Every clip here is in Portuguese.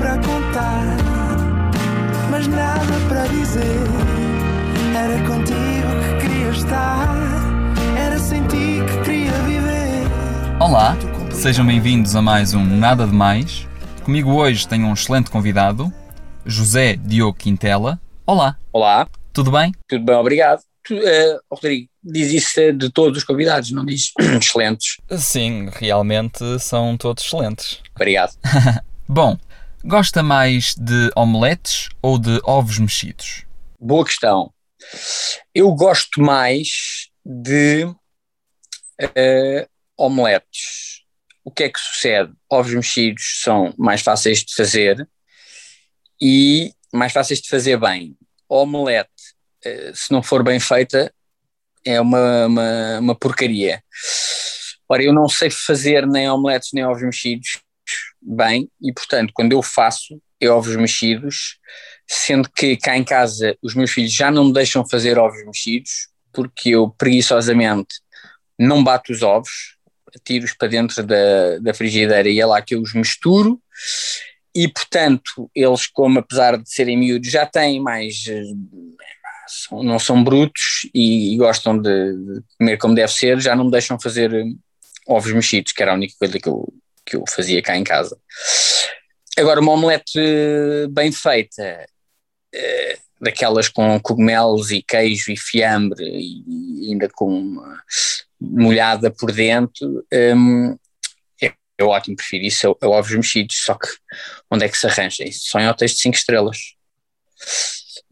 para contar, mas nada para dizer. Era contigo que queria estar, era sem ti que queria viver. Olá, sejam bem-vindos a mais um Nada de Mais. Comigo hoje tenho um excelente convidado, José Diogo Quintela. Olá, Olá, tudo bem? tudo bem, obrigado. Tu, eh, Rodrigo, diz isso de todos os convidados, não diz excelentes. Sim, realmente são todos excelentes. Obrigado. Bom, gosta mais de omeletes ou de ovos mexidos? Boa questão. Eu gosto mais de eh, omeletes. O que é que sucede? Ovos mexidos são mais fáceis de fazer e mais fáceis de fazer bem. Omelete, eh, se não for bem feita, é uma, uma, uma porcaria. Ora, eu não sei fazer nem omeletes nem ovos mexidos bem e, portanto, quando eu faço é ovos mexidos, sendo que cá em casa os meus filhos já não me deixam fazer ovos mexidos porque eu preguiçosamente não bato os ovos, tiro-os para dentro da, da frigideira e é lá que eu os misturo. E portanto eles como apesar de serem miúdos já têm mais eh, não são brutos e, gostam de, de comer como deve ser, já não me deixam fazer eh, ovos mexidos, que era a única coisa que eu, que eu fazia cá em casa. Agora, uma omelete bem feita, eh, daquelas com cogumelos e queijo e fiambre e, ainda com molhada por dentro, hum, é, é ótimo, prefiro isso a, a ovos mexidos, só que onde é que se arranja isso? Só em hotéis de 5 estrelas.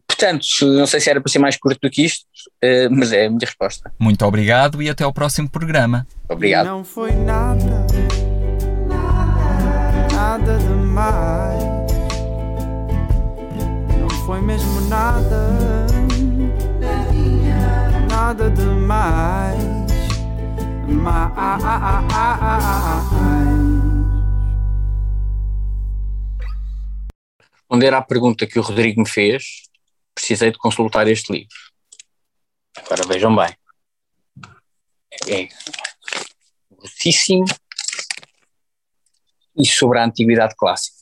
Portanto, não sei se era para ser mais curto do que isto, eh, mas é a minha resposta. Muito obrigado e até ao próximo programa. Obrigado. Não foi nada foi mesmo nada, nada demais. Mais. responder à pergunta que o Rodrigo me fez, precisei de consultar este livro. Agora vejam bem. É grossíssimo e sobre a antiguidade clássica.